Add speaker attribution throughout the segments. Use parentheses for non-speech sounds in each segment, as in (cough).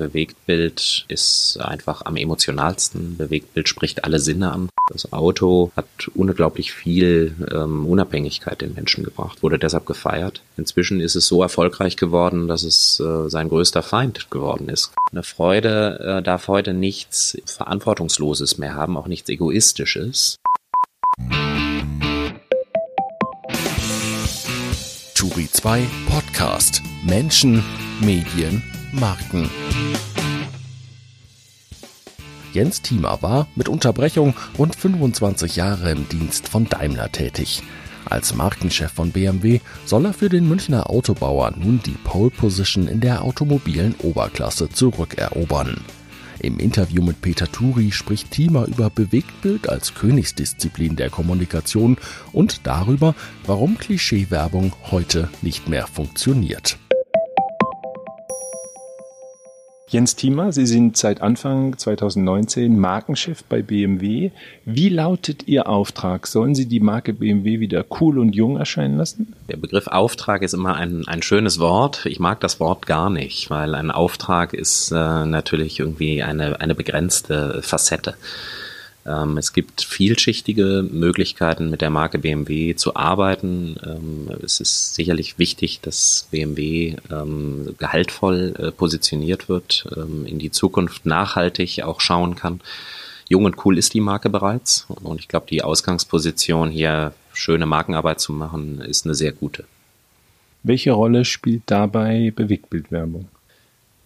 Speaker 1: Bewegtbild ist einfach am emotionalsten. Bewegtbild spricht alle Sinne an. Das Auto hat unglaublich viel ähm, Unabhängigkeit den Menschen gebracht, wurde deshalb gefeiert. Inzwischen ist es so erfolgreich geworden, dass es äh, sein größter Feind geworden ist. Eine Freude äh, darf heute nichts Verantwortungsloses mehr haben, auch nichts Egoistisches.
Speaker 2: Turi 2 Podcast Menschen, Medien, Marken. Jens Thiemer war mit Unterbrechung rund 25 Jahre im Dienst von Daimler tätig. Als Markenchef von BMW soll er für den Münchner Autobauer nun die Pole Position in der automobilen Oberklasse zurückerobern. Im Interview mit Peter Turi spricht Thiemer über Bewegtbild als Königsdisziplin der Kommunikation und darüber, warum Klischeewerbung heute nicht mehr funktioniert.
Speaker 3: Jens Thiemer, Sie sind seit Anfang 2019 Markenchef bei BMW. Wie lautet Ihr Auftrag? Sollen Sie die Marke BMW wieder cool und jung erscheinen lassen?
Speaker 1: Der Begriff Auftrag ist immer ein, ein schönes Wort. Ich mag das Wort gar nicht, weil ein Auftrag ist äh, natürlich irgendwie eine, eine begrenzte Facette. Ähm, es gibt vielschichtige Möglichkeiten, mit der Marke BMW zu arbeiten. Ähm, es ist sicherlich wichtig, dass BMW ähm, gehaltvoll äh, positioniert wird, in die Zukunft nachhaltig auch schauen kann. Jung und cool ist die Marke bereits und ich glaube, die Ausgangsposition hier schöne Markenarbeit zu machen, ist eine sehr gute.
Speaker 3: Welche Rolle spielt dabei Bewegtbildwerbung?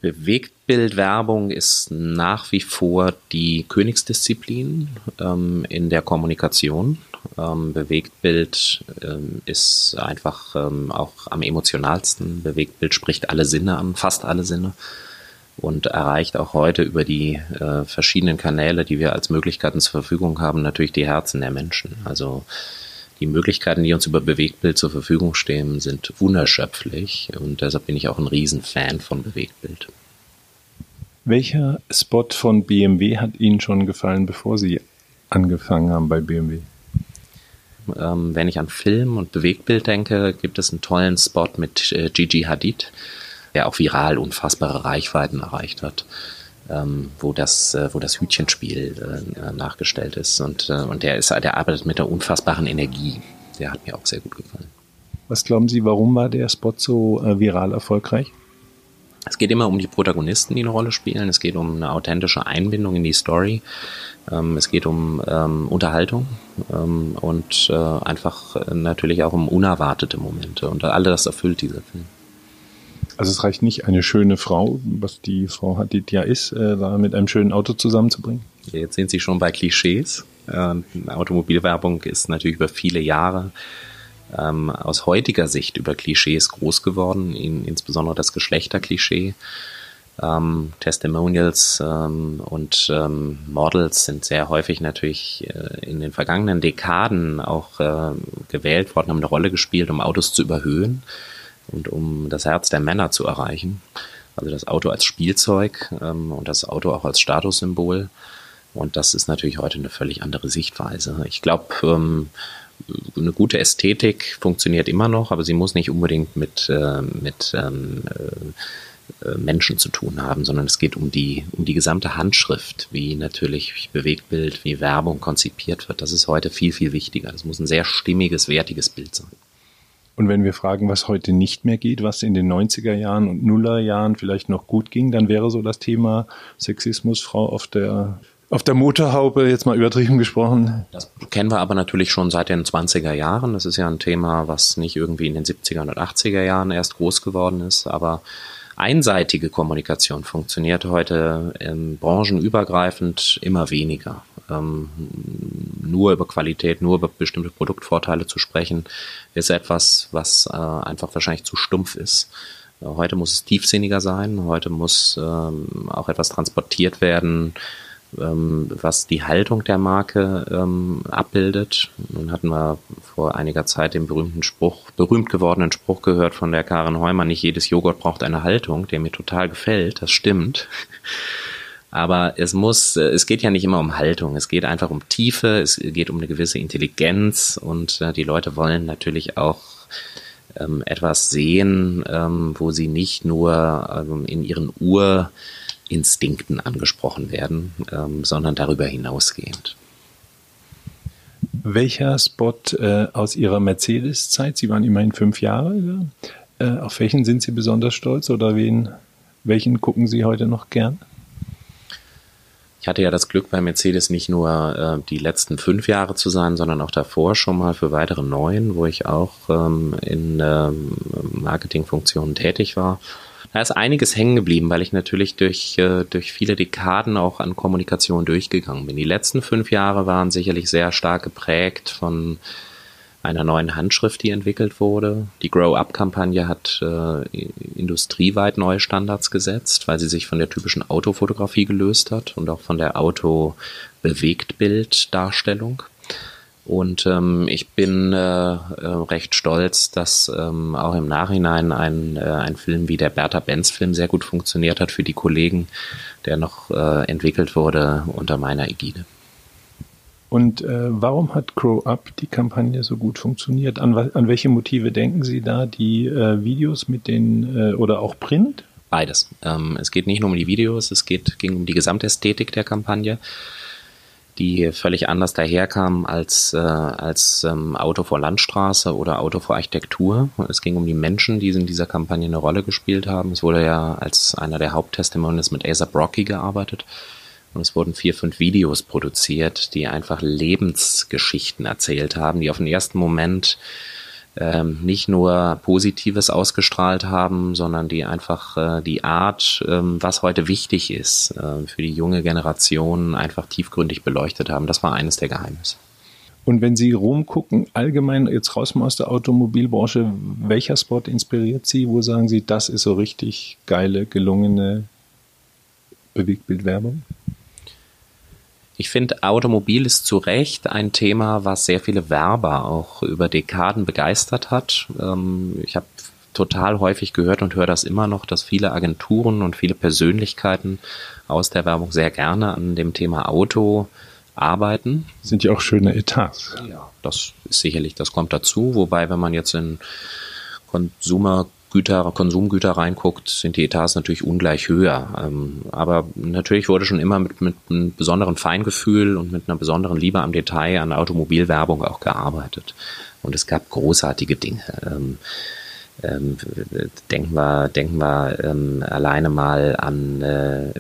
Speaker 1: Bewegtbildwerbung ist nach wie vor die Königsdisziplin ähm, in der Kommunikation. Ähm, Bewegtbild ähm, ist einfach ähm, auch am emotionalsten. Bewegtbild spricht alle Sinne an, fast alle Sinne und erreicht auch heute über die äh, verschiedenen Kanäle, die wir als Möglichkeiten zur Verfügung haben, natürlich die Herzen der Menschen. Also die Möglichkeiten, die uns über Bewegtbild zur Verfügung stehen, sind unerschöpflich und deshalb bin ich auch ein Riesenfan von Bewegtbild.
Speaker 3: Welcher Spot von BMW hat Ihnen schon gefallen, bevor Sie angefangen haben bei BMW?
Speaker 1: Ähm, wenn ich an Film und Bewegtbild denke, gibt es einen tollen Spot mit äh, Gigi Hadid, der auch viral unfassbare Reichweiten erreicht hat ähm, wo das, äh, wo das Hütchenspiel äh, nachgestellt ist. Und, äh, und der ist, der arbeitet mit einer unfassbaren Energie. Der hat mir auch sehr gut gefallen.
Speaker 3: Was glauben Sie, warum war der Spot so äh, viral erfolgreich?
Speaker 1: Es geht immer um die Protagonisten, die eine Rolle spielen. Es geht um eine authentische Einbindung in die Story. Ähm, es geht um ähm, Unterhaltung ähm, und äh, einfach äh, natürlich auch um unerwartete Momente. Und all das erfüllt dieser Film.
Speaker 3: Also es reicht nicht, eine schöne Frau, was die Frau Hadid ja ist, äh, da mit einem schönen Auto zusammenzubringen.
Speaker 1: Jetzt sind Sie schon bei Klischees. Äh, Automobilwerbung ist natürlich über viele Jahre ähm, aus heutiger Sicht über Klischees groß geworden, in, insbesondere das Geschlechterklischee. Ähm, Testimonials ähm, und ähm, Models sind sehr häufig natürlich äh, in den vergangenen Dekaden auch äh, gewählt worden, haben eine Rolle gespielt, um Autos zu überhöhen und um das Herz der Männer zu erreichen. Also das Auto als Spielzeug ähm, und das Auto auch als Statussymbol. Und das ist natürlich heute eine völlig andere Sichtweise. Ich glaube, ähm, eine gute Ästhetik funktioniert immer noch, aber sie muss nicht unbedingt mit, äh, mit ähm, äh, äh Menschen zu tun haben, sondern es geht um die, um die gesamte Handschrift, wie natürlich Bewegtbild, wie Werbung konzipiert wird. Das ist heute viel, viel wichtiger. Das muss ein sehr stimmiges, wertiges Bild sein.
Speaker 3: Und wenn wir fragen, was heute nicht mehr geht, was in den 90er Jahren und Nuller Jahren vielleicht noch gut ging, dann wäre so das Thema Sexismus, Frau auf der auf der Motorhaube, jetzt mal übertrieben gesprochen.
Speaker 1: Das kennen wir aber natürlich schon seit den 20er Jahren. Das ist ja ein Thema, was nicht irgendwie in den 70er und 80er Jahren erst groß geworden ist, aber einseitige Kommunikation funktioniert heute ähm, branchenübergreifend immer weniger ähm, nur über Qualität, nur über bestimmte Produktvorteile zu sprechen, ist etwas, was äh, einfach wahrscheinlich zu stumpf ist. Heute muss es tiefsinniger sein, heute muss ähm, auch etwas transportiert werden, ähm, was die Haltung der Marke ähm, abbildet. Nun hatten wir vor einiger Zeit den berühmten Spruch, berühmt gewordenen Spruch gehört von der Karin Heumann, nicht jedes Joghurt braucht eine Haltung, der mir total gefällt, das stimmt. (laughs) Aber es muss, äh, es geht ja nicht immer um Haltung, es geht einfach um Tiefe, es geht um eine gewisse Intelligenz und äh, die Leute wollen natürlich auch ähm, etwas sehen, ähm, wo sie nicht nur ähm, in ihren Ur Instinkten angesprochen werden, ähm, sondern darüber hinausgehend.
Speaker 3: Welcher Spot äh, aus Ihrer Mercedes-Zeit, Sie waren immerhin fünf Jahre, äh, auf welchen sind Sie besonders stolz oder wen, welchen gucken Sie heute noch gern?
Speaker 1: Ich hatte ja das Glück bei Mercedes nicht nur äh, die letzten fünf Jahre zu sein, sondern auch davor schon mal für weitere neun, wo ich auch ähm, in ähm, Marketingfunktionen tätig war. Da ist einiges hängen geblieben, weil ich natürlich durch, äh, durch viele Dekaden auch an Kommunikation durchgegangen bin. Die letzten fünf Jahre waren sicherlich sehr stark geprägt von einer neuen Handschrift, die entwickelt wurde. Die Grow-Up-Kampagne hat äh, industrieweit neue Standards gesetzt, weil sie sich von der typischen Autofotografie gelöst hat und auch von der Auto-Bewegtbild-Darstellung. Und ähm, ich bin äh, äh, recht stolz, dass ähm, auch im Nachhinein ein, äh, ein Film wie der Bertha Benz Film sehr gut funktioniert hat für die Kollegen, der noch äh, entwickelt wurde unter meiner Ägide.
Speaker 3: Und äh, warum hat Grow Up die Kampagne so gut funktioniert? An, an welche Motive denken Sie da? Die äh, Videos mit den äh, oder auch Print?
Speaker 1: Beides. Ähm, es geht nicht nur um die Videos, es geht ging um die Gesamtästhetik der Kampagne die völlig anders daherkam als, äh, als ähm, Auto vor Landstraße oder Auto vor Architektur. Es ging um die Menschen, die in dieser Kampagne eine Rolle gespielt haben. Es wurde ja als einer der Haupttestimonials mit Asa Brocky gearbeitet. Und es wurden vier, fünf Videos produziert, die einfach Lebensgeschichten erzählt haben, die auf den ersten Moment ähm, nicht nur Positives ausgestrahlt haben, sondern die einfach äh, die Art, ähm, was heute wichtig ist, äh, für die junge Generation einfach tiefgründig beleuchtet haben. Das war eines der Geheimnisse.
Speaker 3: Und wenn Sie rumgucken, allgemein jetzt raus mal aus der Automobilbranche, welcher Spot inspiriert Sie? Wo sagen Sie, das ist so richtig geile, gelungene Bewegtbildwerbung?
Speaker 1: Ich finde, Automobil ist zu Recht ein Thema, was sehr viele Werber auch über Dekaden begeistert hat. Ähm, ich habe total häufig gehört und höre das immer noch, dass viele Agenturen und viele Persönlichkeiten aus der Werbung sehr gerne an dem Thema Auto arbeiten.
Speaker 3: Sind ja auch schöne Etats.
Speaker 1: Ja, das ist sicherlich, das kommt dazu. Wobei, wenn man jetzt in Consumer Güter, Konsumgüter reinguckt, sind die Etats natürlich ungleich höher. Ähm, aber natürlich wurde schon immer mit, mit einem besonderen Feingefühl und mit einer besonderen Liebe am Detail an Automobilwerbung auch gearbeitet. Und es gab großartige Dinge. Ähm, ähm, denken wir, denken wir alleine mal an äh,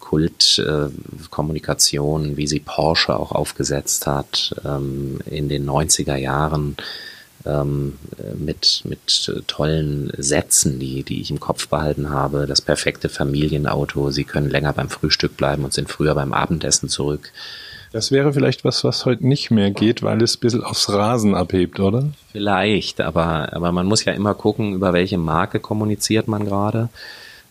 Speaker 1: Kultkommunikation, äh, wie sie Porsche auch aufgesetzt hat in den 90er Jahren ähm, mit, mit tollen Sätzen, die, die ich im Kopf behalten habe. Das perfekte Familienauto. Sie können länger beim Frühstück bleiben und sind früher beim Abendessen zurück.
Speaker 3: Das wäre vielleicht was, was heute nicht mehr geht, weil es ein bisschen aufs Rasen abhebt, oder?
Speaker 1: Vielleicht, aber, aber man muss ja immer gucken, über welche Marke kommuniziert man gerade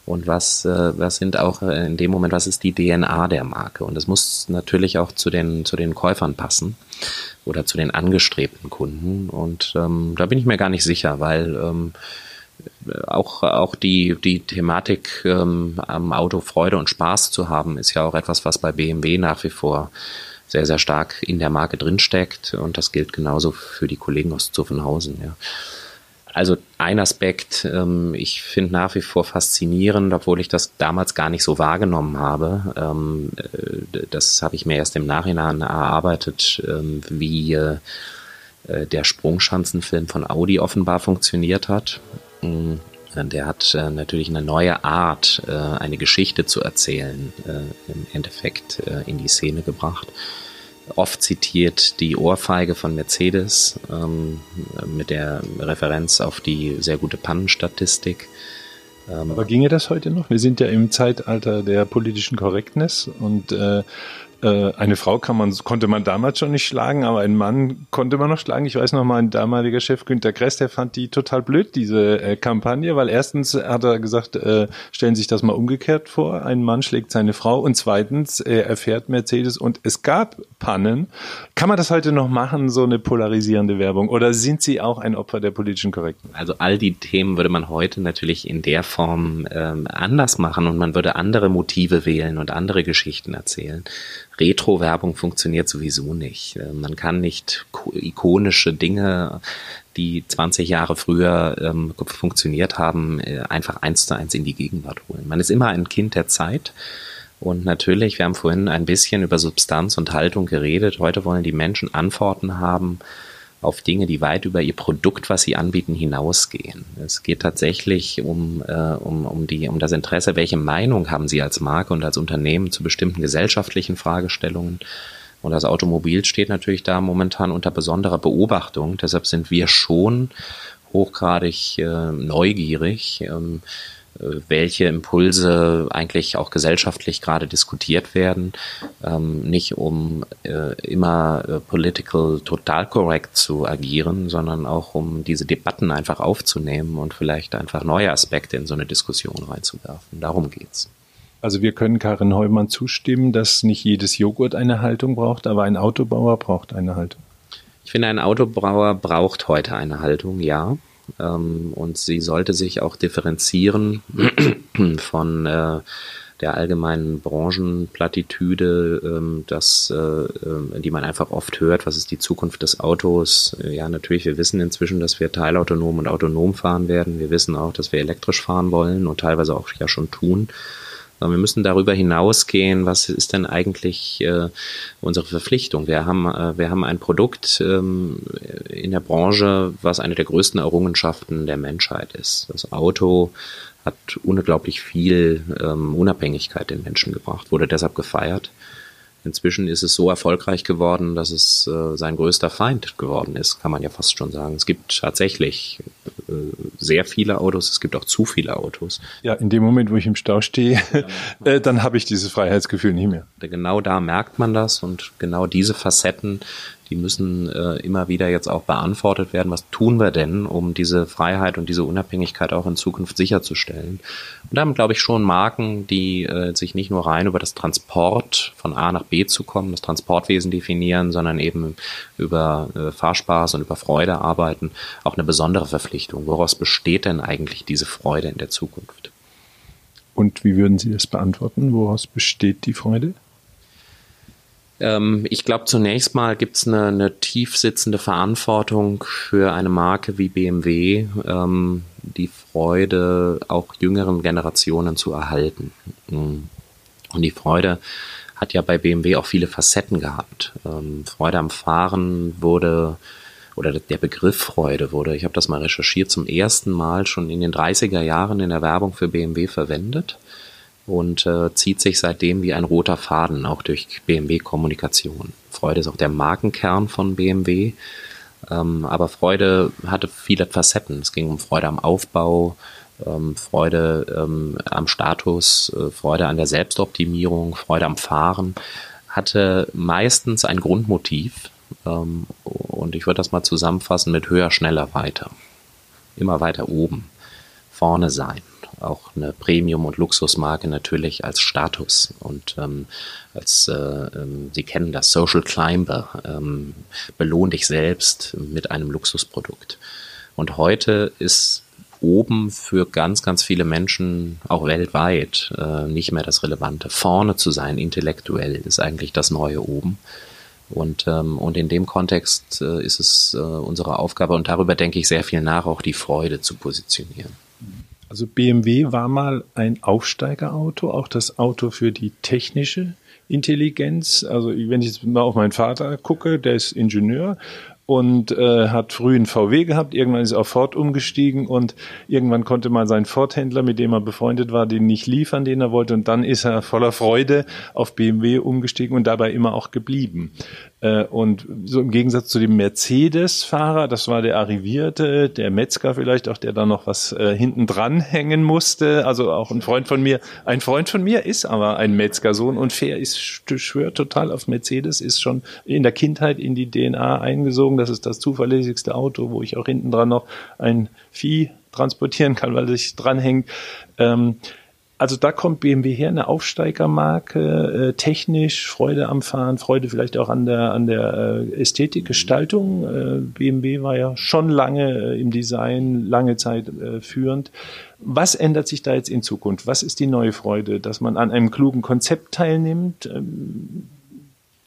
Speaker 1: und was, äh, was sind auch in dem Moment, was ist die DNA der Marke. Und es muss natürlich auch zu den, zu den Käufern passen oder zu den angestrebten Kunden. Und ähm, da bin ich mir gar nicht sicher, weil ähm, auch, auch die, die Thematik ähm, am Auto Freude und Spaß zu haben, ist ja auch etwas, was bei BMW nach wie vor sehr, sehr stark in der Marke drinsteckt. Und das gilt genauso für die Kollegen aus Zuffenhausen. Ja. Also ein Aspekt, ähm, ich finde nach wie vor faszinierend, obwohl ich das damals gar nicht so wahrgenommen habe. Ähm, äh, das habe ich mir erst im Nachhinein erarbeitet, ähm, wie äh, äh der Sprungschanzenfilm von Audi offenbar funktioniert hat. Mm, der hat äh, natürlich eine neue Art, äh, eine Geschichte zu erzählen, äh, im Endeffekt in die Szene gebracht oft zitiert die Ohrfeige von Mercedes ähm, mit der Referenz auf die sehr gute Pannenstatistik.
Speaker 3: Ähm, Aber ginge das heute noch? Wir sind ja im Zeitalter der politischen Korrektness und äh, äh, eine Frau kann man, konnte man damals schon nicht schlagen, aber einen Mann konnte man noch schlagen. Ich weiß noch mal, ein damaliger Chef Günter Kress, der fand die total blöd, diese äh, Kampagne, weil erstens hat er gesagt, äh, stellen Sie sich das mal umgekehrt vor, ein Mann schlägt seine Frau und zweitens, er erfährt Mercedes und es gab Pannen. Kann man das heute noch machen, so eine polarisierende Werbung? Oder sind Sie auch ein Opfer der politischen Korrektheit?
Speaker 1: Also all die Themen würde man heute natürlich in der Form ähm, anders machen und man würde andere Motive wählen und andere Geschichten erzählen. Retro-Werbung funktioniert sowieso nicht. Äh, man kann nicht ikonische Dinge, die 20 Jahre früher ähm, funktioniert haben, äh, einfach eins zu eins in die Gegenwart holen. Man ist immer ein Kind der Zeit. Und natürlich, wir haben vorhin ein bisschen über Substanz und Haltung geredet. Heute wollen die Menschen Antworten haben auf Dinge, die weit über ihr Produkt, was sie anbieten, hinausgehen. Es geht tatsächlich um, äh, um, um, die, um das Interesse, welche Meinung haben sie als Marke und als Unternehmen zu bestimmten gesellschaftlichen Fragestellungen. Und das Automobil steht natürlich da momentan unter besonderer Beobachtung. Deshalb sind wir schon hochgradig äh, neugierig. Ähm, äh, welche Impulse eigentlich auch gesellschaftlich gerade diskutiert werden, ähm, nicht um äh, immer äh, political total correct zu agieren, sondern auch um diese Debatten einfach aufzunehmen und vielleicht einfach neue Aspekte in so eine Diskussion reinzuwerfen. Darum geht's.
Speaker 3: Also wir können Karin Heumann zustimmen, dass nicht jedes Joghurt eine Haltung braucht, aber ein Autobauer braucht eine Haltung.
Speaker 1: Ich finde, ein Autobauer braucht heute eine Haltung, ja. Ähm, und sie sollte sich auch differenzieren (clears throat) von äh, der allgemeinen Branchenplattitüde, ähm, das, äh, äh, die man einfach oft hört, was ist die Zukunft des Autos? Ja, natürlich, wir wissen inzwischen, dass wir teilautonom und autonom fahren werden. Wir wissen auch, dass wir elektrisch fahren wollen und teilweise auch ja schon tun. Wir müssen darüber hinausgehen, was ist denn eigentlich äh, unsere Verpflichtung? Wir haben, äh, wir haben ein Produkt ähm, in der Branche, was eine der größten Errungenschaften der Menschheit ist. Das Auto hat unglaublich viel ähm, Unabhängigkeit den Menschen gebracht, wurde deshalb gefeiert. Inzwischen ist es so erfolgreich geworden, dass es äh, sein größter Feind geworden ist, kann man ja fast schon sagen. Es gibt tatsächlich äh, sehr viele Autos, es gibt auch zu viele Autos.
Speaker 3: Ja, in dem Moment, wo ich im Stau stehe, (laughs) äh, dann habe ich dieses Freiheitsgefühl nicht mehr.
Speaker 1: Genau da merkt man das und genau diese Facetten die müssen äh, immer wieder jetzt auch beantwortet werden. Was tun wir denn, um diese Freiheit und diese Unabhängigkeit auch in Zukunft sicherzustellen? Und da haben, glaube ich, schon Marken, die äh, sich nicht nur rein über das Transport von A nach B zu kommen, das Transportwesen definieren, sondern eben über äh, Fahrspaß und über Freude arbeiten, auch eine besondere Verpflichtung. Woraus besteht denn eigentlich diese Freude in der Zukunft?
Speaker 3: Und wie würden Sie das beantworten? Woraus besteht die Freude?
Speaker 1: Ähm, ich glaube, zunächst mal gibt es eine, eine tief sitzende Verantwortung für eine Marke wie BMW, ähm, die Freude auch jüngeren Generationen zu erhalten. Und die Freude hat ja bei BMW auch viele Facetten gehabt. Ähm, Freude am Fahren wurde oder der Begriff Freude wurde, ich habe das mal recherchiert, zum ersten Mal schon in den 30er Jahren in der Werbung für BMW verwendet und äh, zieht sich seitdem wie ein roter Faden auch durch BMW-Kommunikation. Freude ist auch der Markenkern von BMW, ähm, aber Freude hatte viele Facetten. Es ging um Freude am Aufbau, ähm, Freude ähm, am Status, äh, Freude an der Selbstoptimierung, Freude am Fahren, hatte meistens ein Grundmotiv ähm, und ich würde das mal zusammenfassen mit höher, schneller, weiter. Immer weiter oben, vorne sein auch eine Premium- und Luxusmarke natürlich als Status und ähm, als, äh, ähm, Sie kennen das, Social Climber, ähm, belohn dich selbst mit einem Luxusprodukt. Und heute ist oben für ganz, ganz viele Menschen, auch weltweit, äh, nicht mehr das Relevante. Vorne zu sein, intellektuell, ist eigentlich das neue oben. Und, ähm, und in dem Kontext äh, ist es äh, unsere Aufgabe, und darüber denke ich sehr viel nach, auch die Freude zu positionieren.
Speaker 3: Also BMW war mal ein Aufsteigerauto, auch das Auto für die technische Intelligenz. Also wenn ich jetzt mal auf meinen Vater gucke, der ist Ingenieur und äh, hat früh einen VW gehabt, irgendwann ist er auf Ford umgestiegen und irgendwann konnte mal sein Ford-Händler, mit dem er befreundet war, den nicht liefern, den er wollte und dann ist er voller Freude auf BMW umgestiegen und dabei immer auch geblieben. Äh, und so im Gegensatz zu dem Mercedes-Fahrer, das war der Arrivierte, der Metzger vielleicht auch, der da noch was äh, hinten dran hängen musste, also auch ein Freund von mir, ein Freund von mir ist aber ein Metzgersohn und fair ist, schwört total auf Mercedes, ist schon in der Kindheit in die DNA eingesogen. Das ist das zuverlässigste Auto, wo ich auch hinten dran noch ein Vieh transportieren kann, weil sich dranhängt. Ähm, also da kommt BMW her, eine Aufsteigermarke, äh, technisch, Freude am Fahren, Freude vielleicht auch an der, an der äh, Ästhetikgestaltung. Äh, BMW war ja schon lange äh, im Design, lange Zeit äh, führend. Was ändert sich da jetzt in Zukunft? Was ist die neue Freude? Dass man an einem klugen Konzept teilnimmt? Ähm,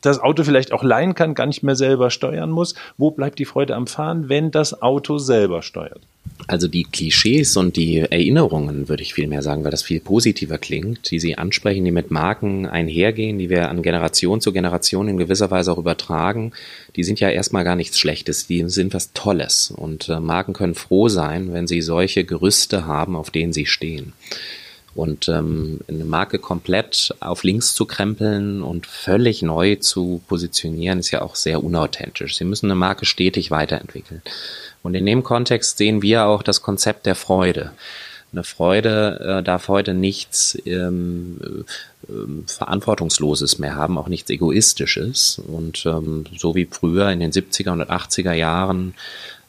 Speaker 3: das Auto vielleicht auch leihen kann, gar nicht mehr selber steuern muss. Wo bleibt die Freude am Fahren, wenn das Auto selber steuert?
Speaker 1: Also die Klischees und die Erinnerungen, würde ich vielmehr sagen, weil das viel positiver klingt, die Sie ansprechen, die mit Marken einhergehen, die wir an Generation zu Generation in gewisser Weise auch übertragen, die sind ja erstmal gar nichts Schlechtes, die sind was Tolles. Und äh, Marken können froh sein, wenn sie solche Gerüste haben, auf denen sie stehen. Und ähm, eine Marke komplett auf links zu krempeln und völlig neu zu positionieren, ist ja auch sehr unauthentisch. Sie müssen eine Marke stetig weiterentwickeln. Und in dem Kontext sehen wir auch das Konzept der Freude. Eine Freude äh, darf heute nichts ähm, äh, Verantwortungsloses mehr haben, auch nichts Egoistisches. Und ähm, so wie früher in den 70er und 80er Jahren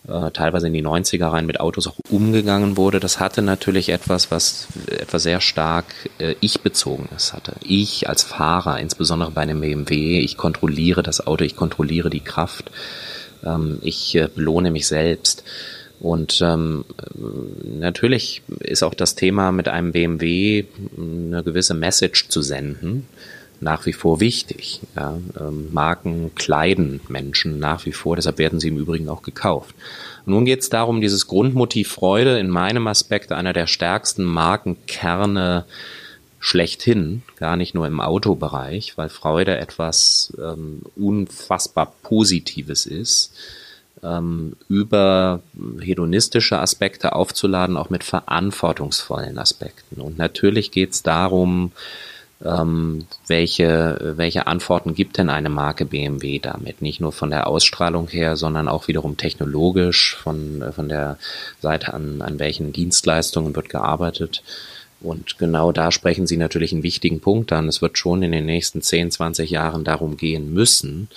Speaker 1: äh, teilweise in die 90er rein mit Autos auch umgegangen wurde, das hatte natürlich etwas, was etwas sehr stark äh, ich-bezogenes hatte. Ich als Fahrer, insbesondere bei einem BMW, ich kontrolliere das Auto, ich kontrolliere die Kraft, ähm, ich äh, belohne mich selbst. Und ähm, natürlich ist auch das Thema mit einem BMW eine gewisse Message zu senden nach wie vor wichtig. Ja, ähm, Marken kleiden Menschen nach wie vor, deshalb werden sie im Übrigen auch gekauft. Und nun geht es darum, dieses Grundmotiv Freude in meinem Aspekt einer der stärksten Markenkerne schlechthin, gar nicht nur im Autobereich, weil Freude etwas ähm, unfassbar Positives ist, ähm, über hedonistische Aspekte aufzuladen, auch mit verantwortungsvollen Aspekten. Und natürlich geht es darum, ähm, welche, welche Antworten gibt denn eine Marke BMW damit? Nicht nur von der Ausstrahlung her, sondern auch wiederum technologisch, von, von der Seite an, an welchen Dienstleistungen wird gearbeitet. Und genau da sprechen Sie natürlich einen wichtigen Punkt an. Es wird schon in den nächsten 10, 20 Jahren darum gehen müssen, äh,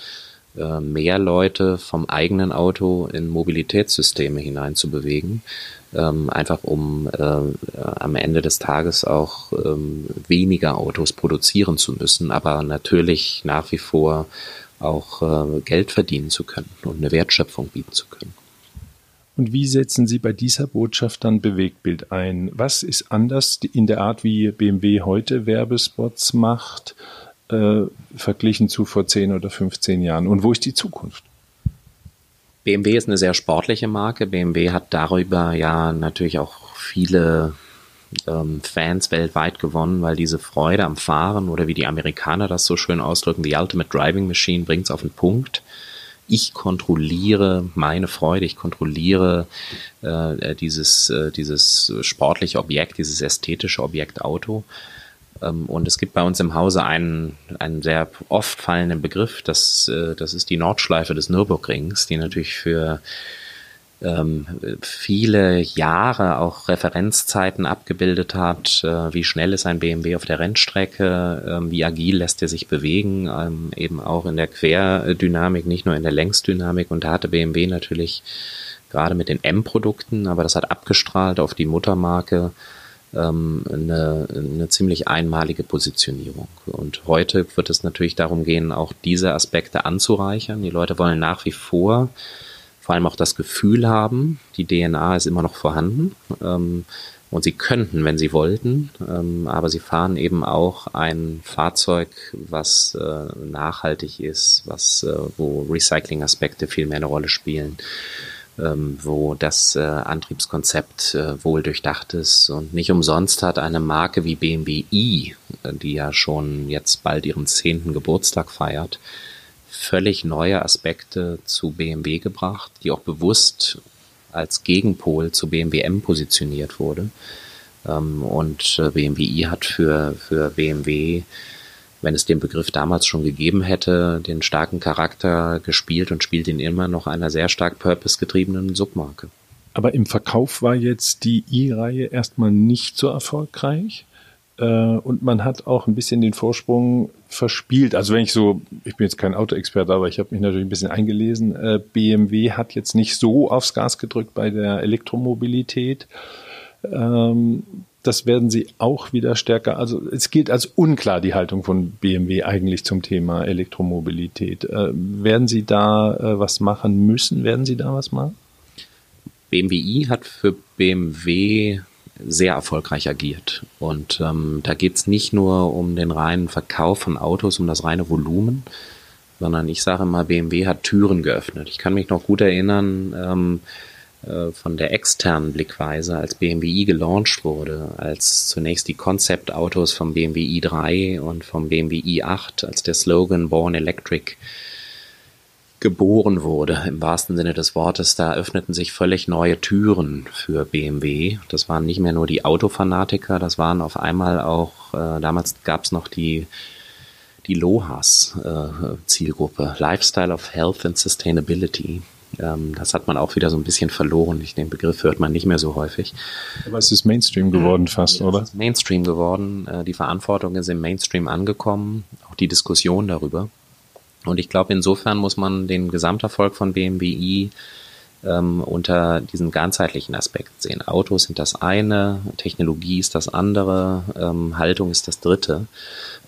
Speaker 1: mehr Leute vom eigenen Auto in Mobilitätssysteme hineinzubewegen ähm, einfach um äh, am Ende des Tages auch ähm, weniger Autos produzieren zu müssen, aber natürlich nach wie vor auch äh, Geld verdienen zu können und eine Wertschöpfung bieten zu können.
Speaker 3: Und wie setzen Sie bei dieser Botschaft dann Bewegtbild ein? Was ist anders in der Art, wie BMW heute Werbespots macht, äh, verglichen zu vor 10 oder 15 Jahren? Und wo ist die Zukunft?
Speaker 1: BMW ist eine sehr sportliche Marke. BMW hat darüber ja natürlich auch viele ähm, Fans weltweit gewonnen, weil diese Freude am Fahren oder wie die Amerikaner das so schön ausdrücken, the ultimate driving machine bringt es auf den Punkt. Ich kontrolliere meine Freude, ich kontrolliere äh, dieses, äh, dieses sportliche Objekt, dieses ästhetische Objekt Auto. Ähm, und es gibt bei uns im Hause einen, einen sehr oft fallenden Begriff, das, äh, das ist die Nordschleife des Nürburgrings, die natürlich für ähm, viele Jahre auch Referenzzeiten abgebildet hat, äh, wie schnell ist ein BMW auf der Rennstrecke, ähm, wie agil lässt er sich bewegen, eben auch in der Querdynamik, nicht nur in der Längsdynamik. Und da hatte BMW natürlich gerade mit den M-Produkten, aber das hat abgestrahlt auf die Muttermarke ähm, eine, eine ziemlich einmalige Positionierung. Und heute wird es natürlich darum gehen, auch diese Aspekte anzureichern. Die Leute wollen nach wie vor vor allem auch das Gefühl haben, die DNA ist immer noch vorhanden. Ähm, und sie könnten, wenn sie wollten, ähm, aber sie fahren eben auch ein Fahrzeug, was äh, nachhaltig ist, was, äh, wo Recycling-Aspekte viel mehr eine Rolle spielen wo das äh, Antriebskonzept äh, wohl durchdacht ist. Und nicht umsonst hat eine Marke wie BMW i, äh, die ja schon jetzt bald ihren zehnten Geburtstag feiert, völlig neue Aspekte zu BMW gebracht, die auch bewusst als Gegenpol zu BMW M positioniert wurde. Ähm, und BMW i hat für, für BMW wenn es den Begriff damals schon gegeben hätte, den starken Charakter gespielt und spielt ihn immer noch einer sehr stark purpose-getriebenen Submarke.
Speaker 3: Aber im Verkauf war jetzt die i-Reihe erstmal nicht so erfolgreich. Äh, und man hat auch ein bisschen den Vorsprung verspielt. Also wenn ich so, ich bin jetzt kein Autoexperte, aber ich habe mich natürlich ein bisschen eingelesen. Äh, BMW hat jetzt nicht so aufs Gas gedrückt bei der Elektromobilität. Ähm, das werden sie auch wieder stärker. Also es gilt als unklar die Haltung von BMW eigentlich zum Thema Elektromobilität. Äh, werden Sie da äh, was machen müssen? Werden Sie da was machen?
Speaker 1: BMW i hat für BMW sehr erfolgreich agiert. Und ähm, da geht es nicht nur um den reinen Verkauf von Autos, um das reine Volumen, sondern ich sage mal, BMW hat Türen geöffnet. Ich kann mich noch gut erinnern, ähm, äh, von der externen Blickweise, als BMW i gelauncht wurde, als zunächst die Konzeptautos vom BMW i3 und vom BMW i8, als der Slogan Born Electric geboren wurde, im wahrsten Sinne des Wortes, da öffneten sich völlig neue Türen für BMW. Das waren nicht mehr nur die Autofanatiker, das waren auf einmal auch, äh, damals gab es noch die, die LOHAS äh, Lifestyle of Health and Sustainability. Ähm, das hat man auch wieder so ein bisschen verloren. Ich, den Begriff hört man nicht mehr so häufig.
Speaker 3: Aber es ist Mainstream geworden fast,
Speaker 1: ja,
Speaker 3: oder?
Speaker 1: Es ist Mainstream geworden. Äh, die Verantwortung ist im Mainstream angekommen, auch die Diskussion darüber. Und ich glaube, insofern muss man den Gesamterfolg von BMWi ähm, unter diesem ganzheitlichen Aspekt sehen. Autos sind das eine, Technologie ist das andere, ähm, Haltung ist das dritte.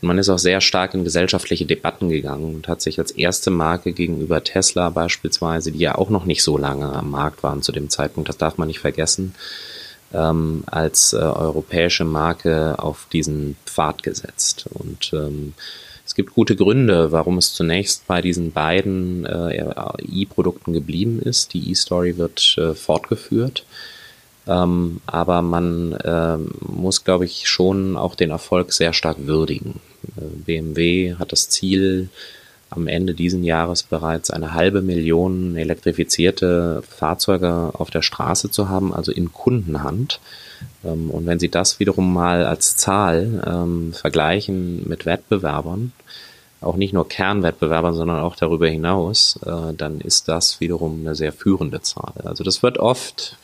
Speaker 1: Und man ist auch sehr stark in gesellschaftliche Debatten gegangen und hat sich als erste Marke gegenüber Tesla beispielsweise, die ja auch noch nicht so lange am Markt waren zu dem Zeitpunkt, das darf man nicht vergessen, ähm, als äh, europäische Marke auf diesen Pfad gesetzt. Und ähm, es gibt gute Gründe, warum es zunächst bei diesen beiden äh, E-Produkten geblieben ist. Die E-Story wird äh, fortgeführt. Ähm, aber man äh, muss, glaube ich, schon auch den Erfolg sehr stark würdigen. Äh, BMW hat das Ziel, am Ende diesen Jahres bereits eine halbe Million elektrifizierte Fahrzeuge auf der Straße zu haben, also in Kundenhand. Ähm, und wenn Sie das wiederum mal als Zahl ähm, vergleichen mit Wettbewerbern, auch nicht nur Kernwettbewerbern, sondern auch darüber hinaus, äh, dann ist das wiederum eine sehr führende Zahl. Also das wird oft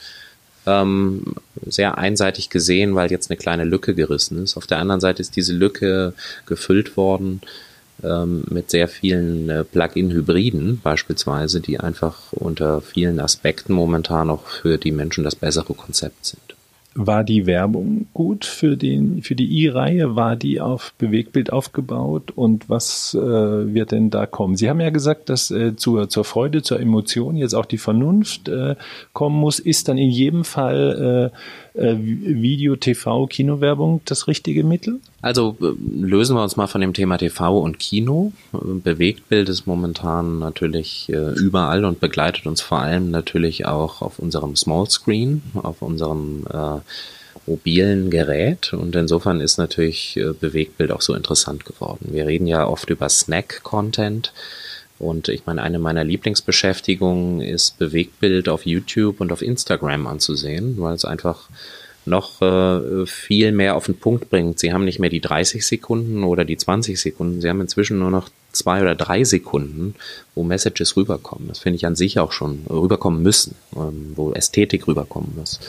Speaker 1: ähm, sehr einseitig gesehen, weil jetzt eine kleine Lücke gerissen ist. Auf der anderen Seite ist diese Lücke gefüllt worden ähm, mit sehr vielen äh, Plug-in-Hybriden beispielsweise, die einfach unter vielen Aspekten momentan auch für die Menschen das bessere Konzept sind.
Speaker 3: War die Werbung gut für, den, für die i-Reihe? War die auf Bewegtbild aufgebaut? Und was äh, wird denn da kommen? Sie haben ja gesagt, dass äh, zur, zur Freude, zur Emotion jetzt auch die Vernunft äh, kommen muss. Ist dann in jedem Fall äh, äh, Video, TV, Kinowerbung das richtige Mittel?
Speaker 1: Also äh, lösen wir uns mal von dem Thema TV und Kino. Bewegtbild ist momentan natürlich äh, überall und begleitet uns vor allem natürlich auch auf unserem Small Screen, auf unserem äh, mobilen Gerät und insofern ist natürlich äh, Bewegtbild auch so interessant geworden. Wir reden ja oft über Snack-Content und ich meine, eine meiner Lieblingsbeschäftigungen ist Bewegtbild auf YouTube und auf Instagram anzusehen, weil es einfach noch äh, viel mehr auf den Punkt bringt. Sie haben nicht mehr die 30 Sekunden oder die 20 Sekunden, sie haben inzwischen nur noch zwei oder drei Sekunden, wo Messages rüberkommen. Das finde ich an sich auch schon rüberkommen müssen, ähm, wo Ästhetik rüberkommen muss.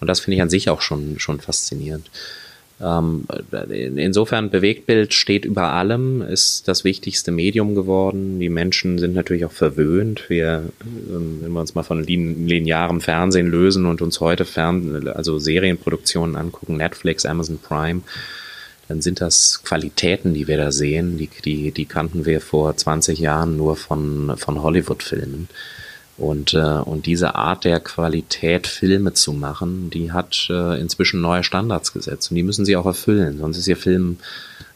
Speaker 1: Und das finde ich an sich auch schon, schon faszinierend. Ähm, insofern Bewegtbild steht über allem, ist das wichtigste Medium geworden. Die Menschen sind natürlich auch verwöhnt. Wir, ähm, wenn wir uns mal von linearem Fernsehen lösen und uns heute Fern also Serienproduktionen angucken, Netflix, Amazon Prime, dann sind das Qualitäten, die wir da sehen, die, die, die kannten wir vor 20 Jahren nur von, von Hollywood-Filmen. Und, äh, und diese Art der Qualität, Filme zu machen, die hat äh, inzwischen neue Standards gesetzt und die müssen sie auch erfüllen. Sonst ist ihr Film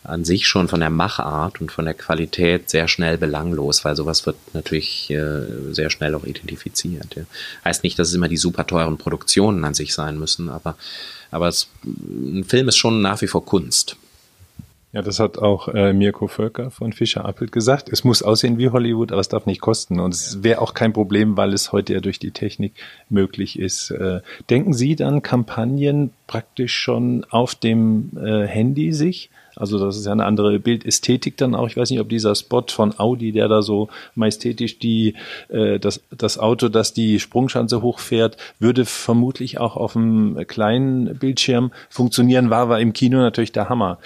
Speaker 1: an sich schon von der Machart und von der Qualität sehr schnell belanglos, weil sowas wird natürlich äh, sehr schnell auch identifiziert. Ja. Heißt nicht, dass es immer die super teuren Produktionen an sich sein müssen, aber, aber es, ein Film ist schon nach wie vor Kunst.
Speaker 3: Ja, das hat auch äh, Mirko Völker von Fischer Appelt gesagt. Es muss aussehen wie Hollywood, aber es darf nicht kosten. Und es wäre auch kein Problem, weil es heute ja durch die Technik möglich ist. Äh, denken Sie dann Kampagnen praktisch schon auf dem äh, Handy sich? Also das ist ja eine andere Bildästhetik dann auch. Ich weiß nicht, ob dieser Spot von Audi, der da so majestätisch die äh, das das Auto, das die Sprungschanze hochfährt, würde vermutlich auch auf einem kleinen Bildschirm funktionieren. War aber im Kino natürlich der Hammer.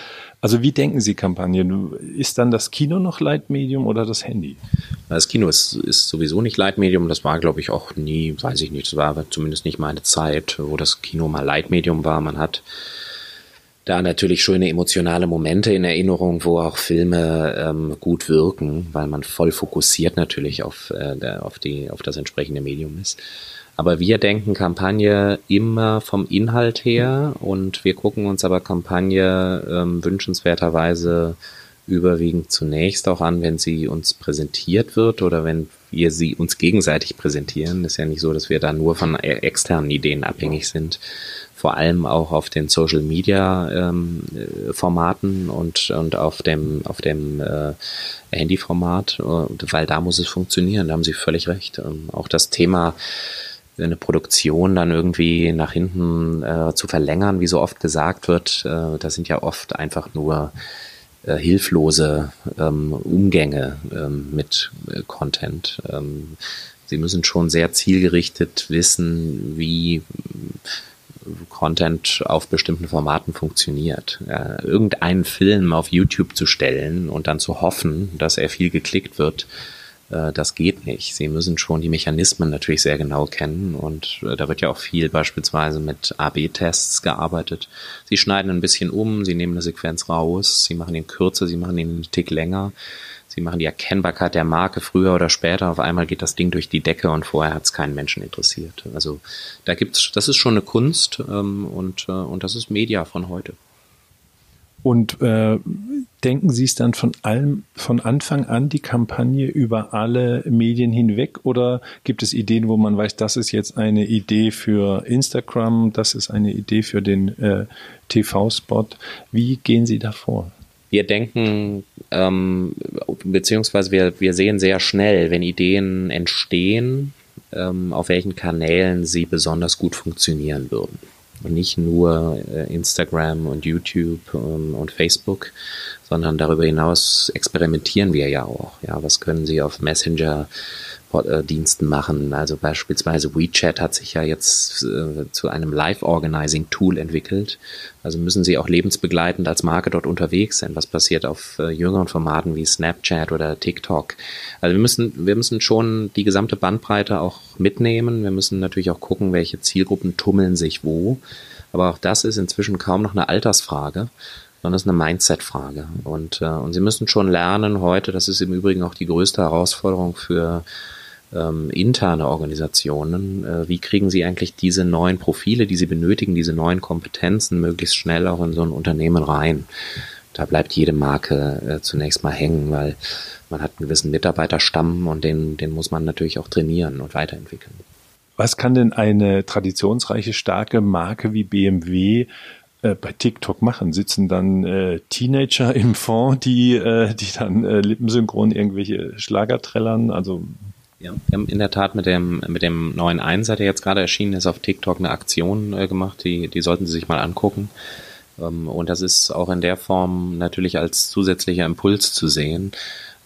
Speaker 3: Also wie denken Sie Kampagnen? Ist dann das Kino noch Leitmedium oder das Handy?
Speaker 1: Das Kino ist, ist sowieso nicht Leitmedium. Das war, glaube ich, auch nie, weiß ich nicht, das war zumindest nicht meine Zeit, wo das Kino mal Leitmedium war. Man hat da natürlich schöne emotionale Momente in Erinnerung, wo auch Filme ähm, gut wirken, weil man voll fokussiert natürlich auf, äh, der, auf, die, auf das entsprechende Medium ist. Aber wir denken Kampagne immer vom Inhalt her und wir gucken uns aber Kampagne ähm, wünschenswerterweise überwiegend zunächst auch an, wenn sie uns präsentiert wird oder wenn wir sie uns gegenseitig präsentieren. ist ja nicht so, dass wir da nur von e-, externen Ideen abhängig sind. Vor allem auch auf den Social Media ähm, Formaten und, und auf dem, auf dem äh, Handyformat, weil da muss es funktionieren. Da haben Sie völlig recht. Ähm, auch das Thema eine Produktion dann irgendwie nach hinten äh, zu verlängern, wie so oft gesagt wird, äh, das sind ja oft einfach nur äh, hilflose ähm, Umgänge ähm, mit äh, Content. Ähm, sie müssen schon sehr zielgerichtet wissen, wie äh, Content auf bestimmten Formaten funktioniert. Äh, irgendeinen Film auf YouTube zu stellen und dann zu hoffen, dass er viel geklickt wird, äh, das geht nicht. Sie müssen schon die Mechanismen natürlich sehr genau kennen und äh, da wird ja auch viel beispielsweise mit AB-Tests gearbeitet. Sie schneiden ein bisschen um, sie nehmen eine Sequenz raus, sie machen ihn kürzer, sie machen ihn einen Tick länger. Sie machen die Erkennbarkeit der Marke früher oder später. Auf einmal geht das Ding durch die Decke und vorher hat es keinen Menschen interessiert. Also da gibt's, das ist schon eine Kunst ähm, und, äh, und das ist Media von heute.
Speaker 3: Und äh, denken Sie es dann von allem, von Anfang an die Kampagne über alle Medien hinweg oder gibt es Ideen, wo man weiß, das ist jetzt eine Idee für Instagram, das ist eine Idee für den äh, TV-Spot? Wie gehen Sie da vor?
Speaker 1: Wir denken, ähm, beziehungsweise wir, wir sehen sehr schnell, wenn Ideen entstehen, ähm, auf welchen Kanälen sie besonders gut funktionieren würden und nicht nur äh, Instagram und YouTube ähm, und Facebook, sondern darüber hinaus experimentieren wir ja auch. Ja, was können Sie auf Messenger Diensten machen. Also beispielsweise WeChat hat sich ja jetzt äh, zu einem Live-Organizing-Tool entwickelt. Also müssen Sie auch lebensbegleitend als Marke dort unterwegs sein. Was passiert auf äh, jüngeren Formaten wie Snapchat oder TikTok? Also wir müssen, wir müssen schon die gesamte Bandbreite auch mitnehmen. Wir müssen natürlich auch gucken, welche Zielgruppen tummeln sich wo. Aber auch das ist inzwischen kaum noch eine Altersfrage sondern es ist eine Mindset-Frage. Und, äh, und sie müssen schon lernen heute, das ist im Übrigen auch die größte Herausforderung für ähm, interne Organisationen, äh, wie kriegen sie eigentlich diese neuen Profile, die sie benötigen, diese neuen Kompetenzen möglichst schnell auch in so ein Unternehmen rein. Da bleibt jede Marke äh, zunächst mal hängen, weil man hat einen gewissen Mitarbeiterstamm und den, den muss man natürlich auch trainieren und weiterentwickeln.
Speaker 3: Was kann denn eine traditionsreiche, starke Marke wie BMW äh, bei TikTok machen? Sitzen dann äh, Teenager (laughs) im Fond, die, äh, die dann äh, lippensynchron irgendwelche Schlager trällern? Also
Speaker 1: ja, wir haben in der Tat mit dem, mit dem neuen Einser, der jetzt gerade erschienen ist, auf TikTok eine Aktion äh, gemacht, die, die sollten Sie sich mal angucken. Ähm, und das ist auch in der Form natürlich als zusätzlicher Impuls zu sehen.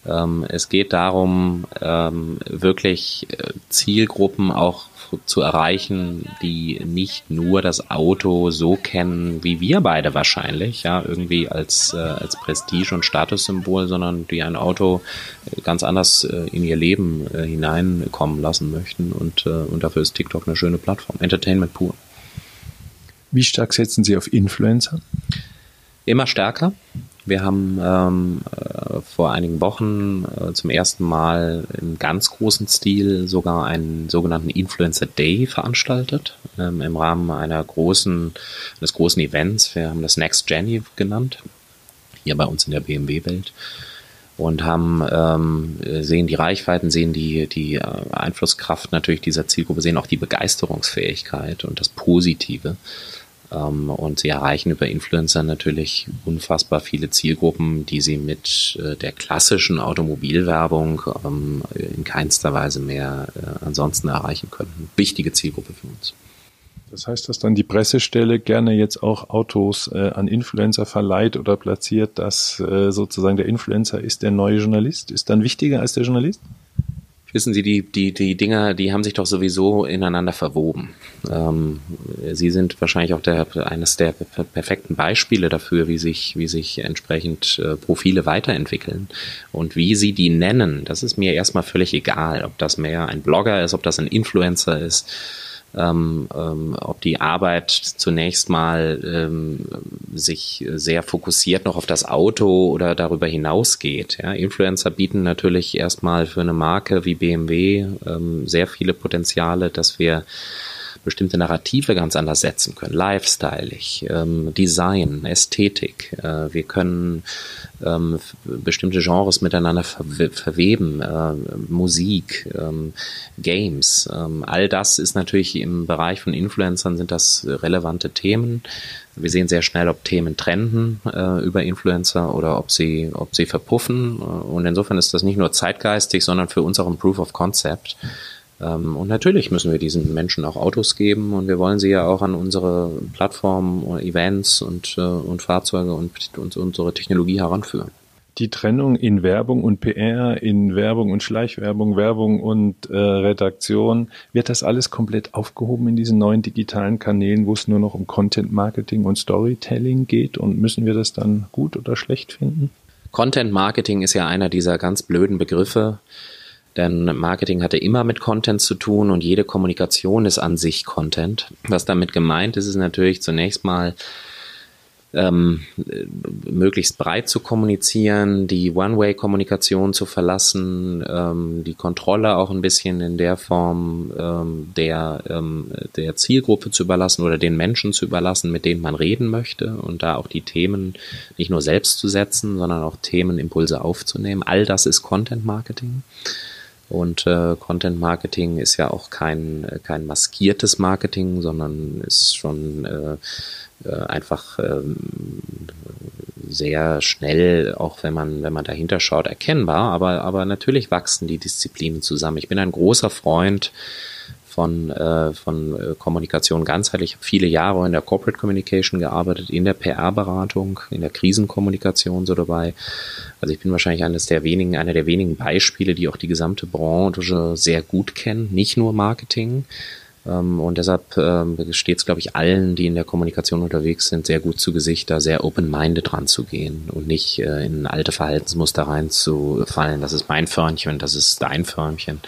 Speaker 1: Ähm, es geht darum, ähm, wirklich äh, Zielgruppen auch zu erreichen, die nicht nur das Auto so kennen wie wir beide wahrscheinlich, ja, irgendwie als, äh, als Prestige- und Statussymbol, sondern die ein Auto äh, ganz anders äh, in ihr Leben äh, hineinkommen lassen möchten und, äh, und dafür ist TikTok eine schöne Plattform. Entertainment pur.
Speaker 3: Wie stark setzen Sie auf Influencer?
Speaker 1: Immer stärker. Wir haben ähm, äh, vor einigen Wochen äh, zum ersten Mal im ganz großen Stil sogar einen sogenannten Influencer Day veranstaltet ähm, im Rahmen einer großen eines großen Events. Wir haben das Next Jenny genannt hier bei uns in der BMW-Welt und haben ähm, sehen die Reichweiten, sehen die die äh, Einflusskraft natürlich dieser Zielgruppe, sehen auch die Begeisterungsfähigkeit und das Positive und sie erreichen über Influencer natürlich unfassbar viele Zielgruppen, die sie mit äh, der klassischen Automobilwerbung ähm, in keinster Weise mehr äh, ansonsten erreichen könnten. Wichtige Zielgruppe für uns.
Speaker 3: Das heißt, dass dann die Pressestelle gerne jetzt auch Autos äh, an Influencer verleiht oder platziert, dass äh, sozusagen der Influencer ist der neue Journalist? Ist dann wichtiger als der Journalist?
Speaker 1: Wissen Sie, die, die, die Dinger, die haben sich doch sowieso ineinander verwoben. Ähm, Sie sind wahrscheinlich auch der, eines der perfekten Beispiele dafür, wie sich, wie sich entsprechend äh, Profile weiterentwickeln. Und wie Sie die nennen, das ist mir erstmal völlig egal, ob das mehr ein Blogger ist, ob das ein Influencer ist ähm, ähm, ob die Arbeit zunächst mal ähm, sich sehr fokussiert noch auf das Auto oder darüber hinaus geht. Ja, Influencer bieten natürlich erstmal für eine Marke wie BMW ähm, sehr viele Potenziale, dass wir bestimmte Narrative ganz anders setzen können. Lifestyleig, ähm, Design, Ästhetik. Äh, wir können ähm, bestimmte Genres miteinander ver verweben, äh, Musik, ähm, Games. Ähm, all das ist natürlich im Bereich von Influencern sind das relevante Themen. Wir sehen sehr schnell, ob Themen trenden äh, über Influencer oder ob sie, ob sie verpuffen. Und insofern ist das nicht nur zeitgeistig, sondern für uns auch ein Proof of Concept. Ähm, und natürlich müssen wir diesen Menschen auch Autos geben und wir wollen sie ja auch an unsere Plattformen, Events und, äh, und Fahrzeuge und, und unsere Technologie heranführen
Speaker 3: die Trennung in Werbung und PR, in Werbung und Schleichwerbung, Werbung und äh, Redaktion, wird das alles komplett aufgehoben in diesen neuen digitalen Kanälen, wo es nur noch um Content Marketing und Storytelling geht? Und müssen wir das dann gut oder schlecht finden?
Speaker 1: Content Marketing ist ja einer dieser ganz blöden Begriffe. Denn Marketing hatte immer mit Content zu tun und jede Kommunikation ist an sich Content. Was damit gemeint ist, ist natürlich zunächst mal ähm, möglichst breit zu kommunizieren, die One-Way-Kommunikation zu verlassen, ähm, die Kontrolle auch ein bisschen in der Form ähm, der, ähm, der Zielgruppe zu überlassen oder den Menschen zu überlassen, mit denen man reden möchte und da auch die Themen nicht nur selbst zu setzen, sondern auch Themenimpulse aufzunehmen. All das ist Content Marketing. Und äh, Content Marketing ist ja auch kein, kein maskiertes Marketing, sondern ist schon äh, äh, einfach ähm, sehr schnell, auch wenn man, wenn man dahinter schaut, erkennbar. Aber, aber natürlich wachsen die Disziplinen zusammen. Ich bin ein großer Freund von, äh, von äh, Kommunikation ganzheitlich. Ich habe viele Jahre in der Corporate Communication gearbeitet, in der PR-Beratung, in der Krisenkommunikation so dabei. Also ich bin wahrscheinlich eines der wenigen, einer der wenigen Beispiele, die auch die gesamte Branche sehr gut kennen, nicht nur Marketing. Ähm, und deshalb ähm, steht es, glaube ich, allen, die in der Kommunikation unterwegs sind, sehr gut zu Gesicht, da sehr open-minded dran zu gehen und nicht äh, in alte Verhaltensmuster reinzufallen. Das ist mein Förmchen, das ist dein Förmchen.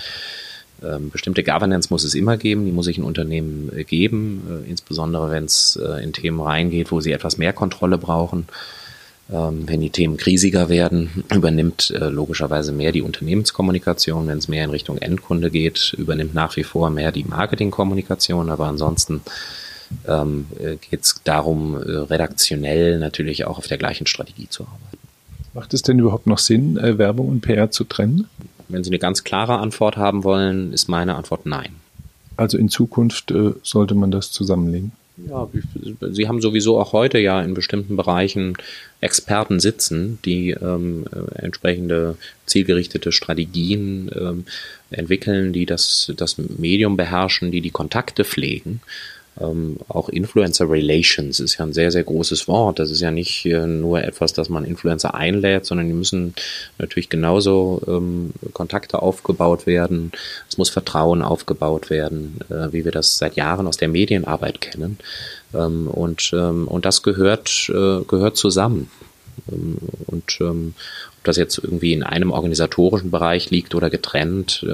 Speaker 1: Ähm, bestimmte Governance muss es immer geben, die muss sich ein Unternehmen äh, geben, äh, insbesondere wenn es äh, in Themen reingeht, wo sie etwas mehr Kontrolle brauchen. Ähm, wenn die Themen krisiger werden, (clears throat) übernimmt logischerweise mehr die Unternehmenskommunikation. Wenn es mehr in Richtung Endkunde geht, übernimmt nach wie vor mehr die Marketingkommunikation. Aber ansonsten ähm, äh, geht es darum, redaktionell natürlich auch auf der gleichen Strategie zu arbeiten.
Speaker 3: Macht es denn überhaupt noch Sinn, Werbung und PR zu trennen?
Speaker 1: Wenn Sie eine ganz klare Antwort haben wollen, ist meine Antwort nein.
Speaker 3: Also in Zukunft äh, sollte man das zusammenlegen.
Speaker 1: Ja, Sie haben sowieso auch heute ja in bestimmten Bereichen Experten sitzen, die ähm, äh, entsprechende zielgerichtete Strategien ähm, entwickeln, die das, das Medium beherrschen, die die Kontakte pflegen ähm, auch Influencer Relations ist ja ein sehr, sehr großes Wort. Das ist ja nicht äh, nur etwas, dass man Influencer einlädt, sondern die müssen natürlich genauso ähm, Kontakte aufgebaut werden. Es muss Vertrauen aufgebaut werden, äh, wie wir das seit Jahren aus der Medienarbeit kennen. Ähm, und, ähm, und das gehört, äh, gehört zusammen. Ähm, und ähm, ob das jetzt irgendwie in einem organisatorischen Bereich liegt oder getrennt,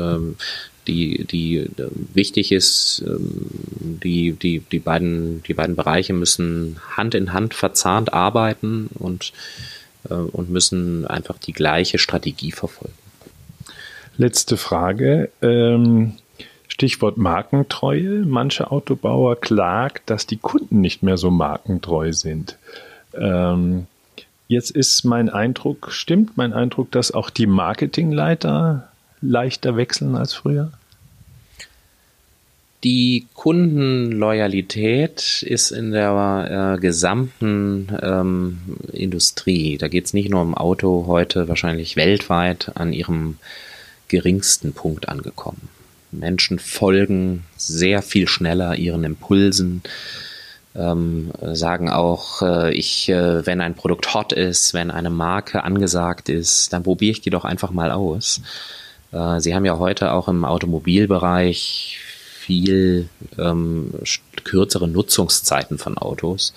Speaker 1: die, die äh, wichtig ist, ähm, die, die, die, beiden, die beiden Bereiche müssen Hand in Hand verzahnt arbeiten und, äh, und müssen einfach die gleiche Strategie verfolgen.
Speaker 3: Letzte Frage. Ähm, Stichwort Markentreue. Manche Autobauer klagt, dass die Kunden nicht mehr so markentreu sind. Ähm, jetzt ist mein Eindruck, stimmt mein Eindruck, dass auch die Marketingleiter leichter wechseln als früher?
Speaker 1: Die Kundenloyalität ist in der äh, gesamten ähm, Industrie, da geht es nicht nur um Auto, heute wahrscheinlich weltweit an ihrem geringsten Punkt angekommen. Menschen folgen sehr viel schneller ihren Impulsen, ähm, sagen auch, äh, ich, äh, wenn ein Produkt hot ist, wenn eine Marke angesagt ist, dann probiere ich die doch einfach mal aus. Sie haben ja heute auch im Automobilbereich viel ähm, kürzere Nutzungszeiten von Autos.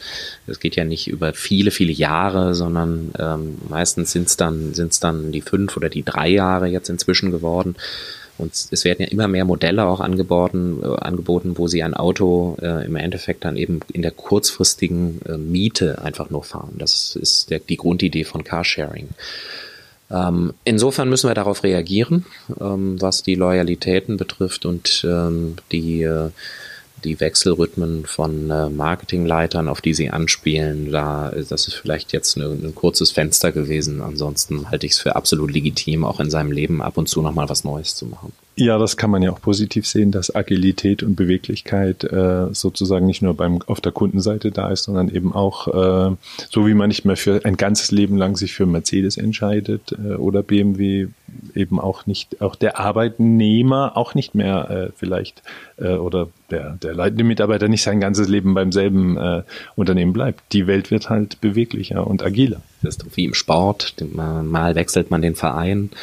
Speaker 1: Es geht ja nicht über viele, viele Jahre, sondern ähm, meistens sind es dann, sind's dann die fünf oder die drei Jahre jetzt inzwischen geworden. Und es werden ja immer mehr Modelle auch angeboten, äh, angeboten wo sie ein Auto äh, im Endeffekt dann eben in der kurzfristigen äh, Miete einfach nur fahren. Das ist der, die Grundidee von Carsharing. Ähm, insofern müssen wir darauf reagieren, ähm, was die Loyalitäten betrifft und ähm, die, äh, die Wechselrhythmen von äh, Marketingleitern, auf die sie anspielen, da das ist vielleicht jetzt eine, ein kurzes Fenster gewesen. Ansonsten halte ich es für absolut legitim, auch in seinem Leben ab und zu nochmal was Neues zu machen.
Speaker 3: Ja, das kann man ja auch positiv sehen, dass Agilität und Beweglichkeit äh, sozusagen nicht nur beim auf der Kundenseite da ist, sondern eben auch äh, so wie man nicht mehr für ein ganzes Leben lang sich für Mercedes entscheidet äh, oder BMW, eben auch nicht auch der Arbeitnehmer auch nicht mehr äh, vielleicht äh, oder der der leitende Mitarbeiter nicht sein ganzes Leben beim selben äh, Unternehmen bleibt. Die Welt wird halt beweglicher und agiler.
Speaker 1: Das ist wie im Sport. Mal wechselt man den Verein äh,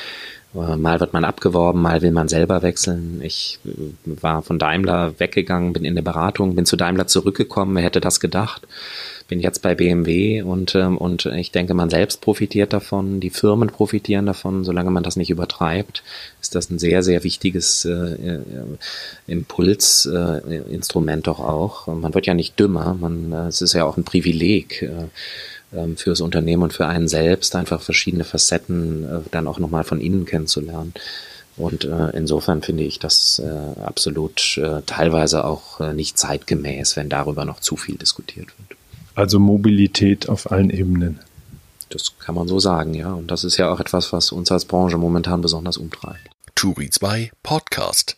Speaker 1: mal wird man abgeworben, mal will man selber wechseln. Ich äh, war von Daimler weggegangen, bin in der Beratung, bin zu Daimler zurückgekommen. Wer hätte das gedacht? Bin jetzt bei BMW und, ähm, und ich denke, man selbst profitiert davon, die Firmen profitieren davon, solange man das nicht übertreibt, ist das ein sehr, sehr wichtiges äh, Impulsinstrument doch auch. Man wird ja nicht dümmer, man, es ist ja auch ein Privileg. Äh, ähm, fürs Unternehmen und für einen selbst einfach verschiedene Facetten äh, dann auch nochmal von innen kennenzulernen. Und äh, insofern finde ich das äh, absolut äh, teilweise auch äh, nicht zeitgemäß, wenn darüber noch zu viel diskutiert wird.
Speaker 3: Also Mobilität auf allen Ebenen.
Speaker 1: Das kann man so sagen, ja. Und das ist ja auch etwas, was uns als Branche momentan besonders umtreibt.
Speaker 2: Turi 2 Podcast.